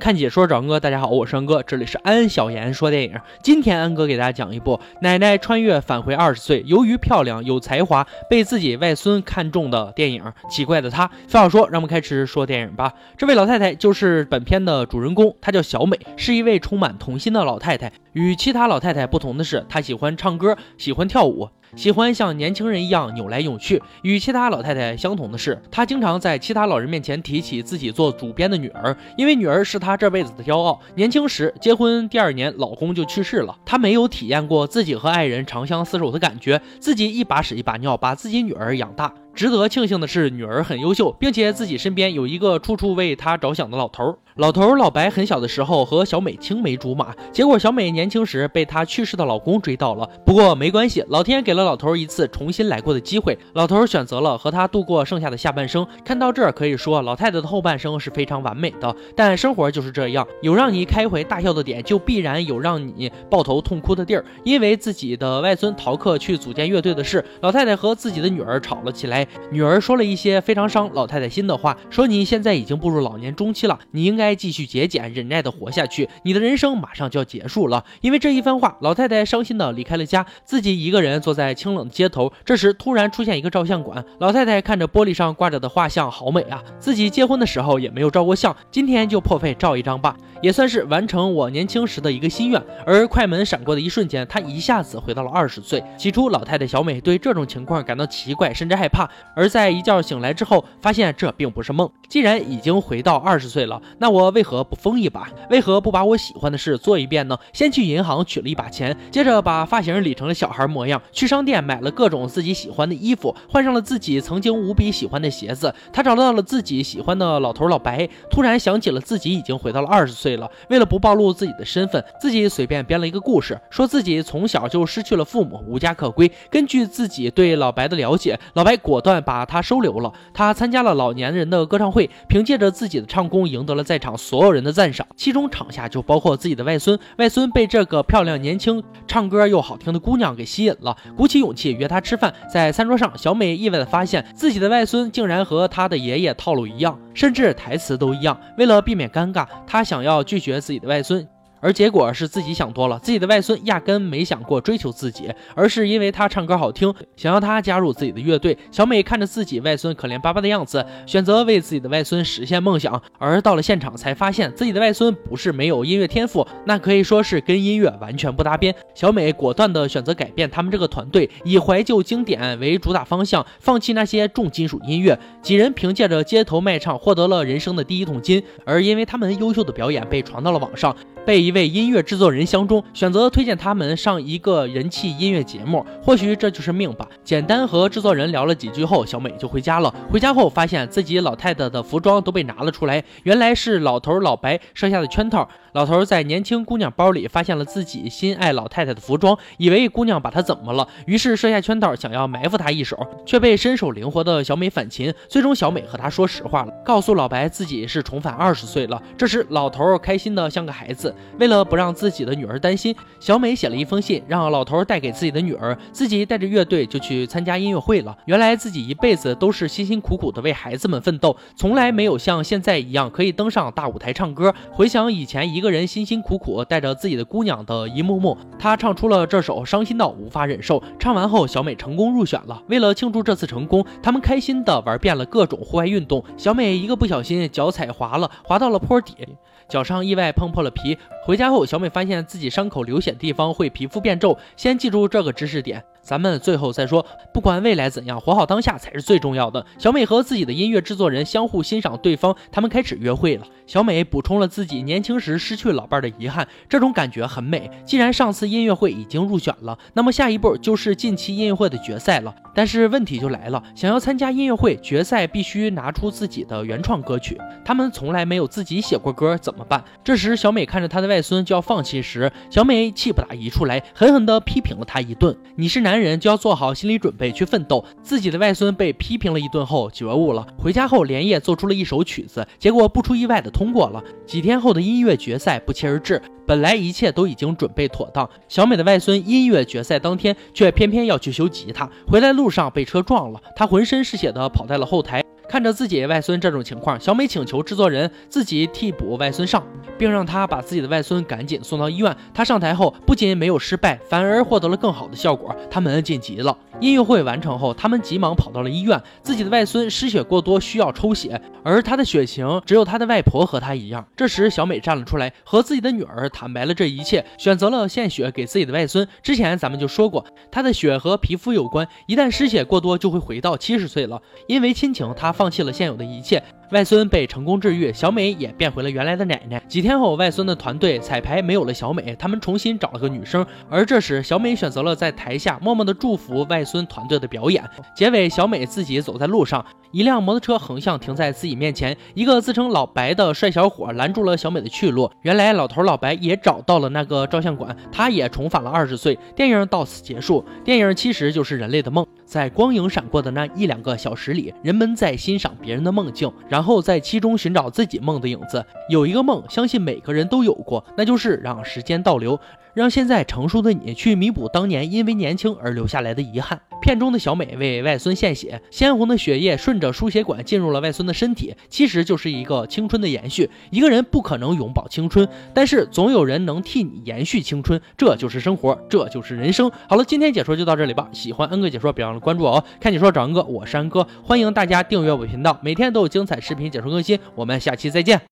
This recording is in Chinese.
看解说找恩哥，大家好，我是恩哥，这里是安小言说电影。今天恩哥给大家讲一部奶奶穿越返回二十岁，由于漂亮有才华，被自己外孙看中的电影。奇怪的她，废话说，让我们开始说电影吧。这位老太太就是本片的主人公，她叫小美，是一位充满童心的老太太。与其他老太太不同的是，她喜欢唱歌，喜欢跳舞。喜欢像年轻人一样扭来扭去。与其他老太太相同的是，她经常在其他老人面前提起自己做主编的女儿，因为女儿是她这辈子的骄傲。年轻时结婚第二年，老公就去世了，她没有体验过自己和爱人长相厮守的感觉，自己一把屎一把尿把自己女儿养大。值得庆幸的是，女儿很优秀，并且自己身边有一个处处为她着想的老头。老头老白很小的时候和小美青梅竹马，结果小美年轻时被她去世的老公追到了。不过没关系，老天给了老头一次重新来过的机会，老头选择了和她度过剩下的下半生。看到这儿，可以说老太太的后半生是非常完美的。但生活就是这样，有让你开怀大笑的点，就必然有让你抱头痛哭的地儿。因为自己的外孙逃课去组建乐队的事，老太太和自己的女儿吵了起来。女儿说了一些非常伤老太太心的话，说你现在已经步入老年中期了，你应该继续节俭、忍耐的活下去，你的人生马上就要结束了。因为这一番话，老太太伤心的离开了家，自己一个人坐在清冷的街头。这时突然出现一个照相馆，老太太看着玻璃上挂着的画像，好美啊！自己结婚的时候也没有照过相，今天就破费照一张吧，也算是完成我年轻时的一个心愿。而快门闪过的一瞬间，她一下子回到了二十岁。起初，老太太小美对这种情况感到奇怪，甚至害怕。而在一觉醒来之后，发现这并不是梦。既然已经回到二十岁了，那我为何不疯一把？为何不把我喜欢的事做一遍呢？先去银行取了一把钱，接着把发型理成了小孩模样，去商店买了各种自己喜欢的衣服，换上了自己曾经无比喜欢的鞋子。他找到了自己喜欢的老头老白，突然想起了自己已经回到了二十岁了。为了不暴露自己的身份，自己随便编了一个故事，说自己从小就失去了父母，无家可归。根据自己对老白的了解，老白果断把他收。留了，他参加了老年人的歌唱会，凭借着自己的唱功赢得了在场所有人的赞赏，其中场下就包括自己的外孙。外孙被这个漂亮、年轻、唱歌又好听的姑娘给吸引了，鼓起勇气约她吃饭。在餐桌上，小美意外的发现自己的外孙竟然和她的爷爷套路一样，甚至台词都一样。为了避免尴尬，她想要拒绝自己的外孙。而结果是自己想多了，自己的外孙压根没想过追求自己，而是因为他唱歌好听，想要他加入自己的乐队。小美看着自己外孙可怜巴巴的样子，选择为自己的外孙实现梦想。而到了现场，才发现自己的外孙不是没有音乐天赋，那可以说是跟音乐完全不搭边。小美果断地选择改变他们这个团队，以怀旧经典为主打方向，放弃那些重金属音乐。几人凭借着街头卖唱获得了人生的第一桶金，而因为他们优秀的表演被传到了网上。被一位音乐制作人相中，选择推荐他们上一个人气音乐节目。或许这就是命吧。简单和制作人聊了几句后，小美就回家了。回家后发现自己老太太的服装都被拿了出来，原来是老头老白设下的圈套。老头在年轻姑娘包里发现了自己心爱老太太的服装，以为姑娘把他怎么了，于是设下圈套，想要埋伏他一手，却被身手灵活的小美反擒。最终，小美和他说实话了，告诉老白自己是重返二十岁了。这时，老头开心的像个孩子。为了不让自己的女儿担心，小美写了一封信，让老头带给自己的女儿，自己带着乐队就去参加音乐会了。原来自己一辈子都是辛辛苦苦的为孩子们奋斗，从来没有像现在一样可以登上大舞台唱歌。回想以前一。个人辛辛苦苦带着自己的姑娘的一幕幕，她唱出了这首伤心到无法忍受。唱完后，小美成功入选了。为了庆祝这次成功，他们开心的玩遍了各种户外运动。小美一个不小心脚踩滑了，滑到了坡底，脚上意外碰破了皮。回家后，小美发现自己伤口流血的地方会皮肤变皱。先记住这个知识点。咱们最后再说，不管未来怎样，活好当下才是最重要的。小美和自己的音乐制作人相互欣赏对方，他们开始约会了。小美补充了自己年轻时失去老伴的遗憾，这种感觉很美。既然上次音乐会已经入选了，那么下一步就是近期音乐会的决赛了。但是问题就来了，想要参加音乐会决赛，必须拿出自己的原创歌曲。他们从来没有自己写过歌，怎么办？这时，小美看着她的外孙就要放弃时，小美气不打一处来，狠狠地批评了他一顿：“你是男。”男人就要做好心理准备去奋斗。自己的外孙被批评了一顿后觉悟了，回家后连夜做出了一首曲子，结果不出意外的通过了。几天后的音乐决赛不期而至，本来一切都已经准备妥当，小美的外孙音乐决赛当天却偏偏要去修吉他，回来路上被车撞了，他浑身是血的跑在了后台。看着自己外孙这种情况，小美请求制作人自己替补外孙上，并让他把自己的外孙赶紧送到医院。他上台后不仅没有失败，反而获得了更好的效果，他们晋级了。音乐会完成后，他们急忙跑到了医院。自己的外孙失血过多，需要抽血，而他的血型只有他的外婆和他一样。这时，小美站了出来，和自己的女儿坦白了这一切，选择了献血给自己的外孙。之前咱们就说过，他的血和皮肤有关，一旦失血过多，就会回到七十岁了。因为亲情，他放弃了现有的一切。外孙被成功治愈，小美也变回了原来的奶奶。几天后，外孙的团队彩排没有了小美，他们重新找了个女生。而这时，小美选择了在台下默默的祝福外孙团队的表演。结尾，小美自己走在路上，一辆摩托车横向停在自己面前，一个自称老白的帅小伙拦住了小美的去路。原来，老头老白也找到了那个照相馆，他也重返了二十岁。电影到此结束。电影其实就是人类的梦，在光影闪过的那一两个小时里，人们在欣赏别人的梦境，然然后在其中寻找自己梦的影子。有一个梦，相信每个人都有过，那就是让时间倒流，让现在成熟的你去弥补当年因为年轻而留下来的遗憾。片中的小美为外孙献血，鲜红的血液顺着输血管进入了外孙的身体，其实就是一个青春的延续。一个人不可能永葆青春，但是总有人能替你延续青春，这就是生活，这就是人生。好了，今天解说就到这里吧。喜欢恩哥解说，别忘了关注我哦。看解说找恩哥，我是安哥，欢迎大家订阅我频道，每天都有精彩视频解说更新。我们下期再见。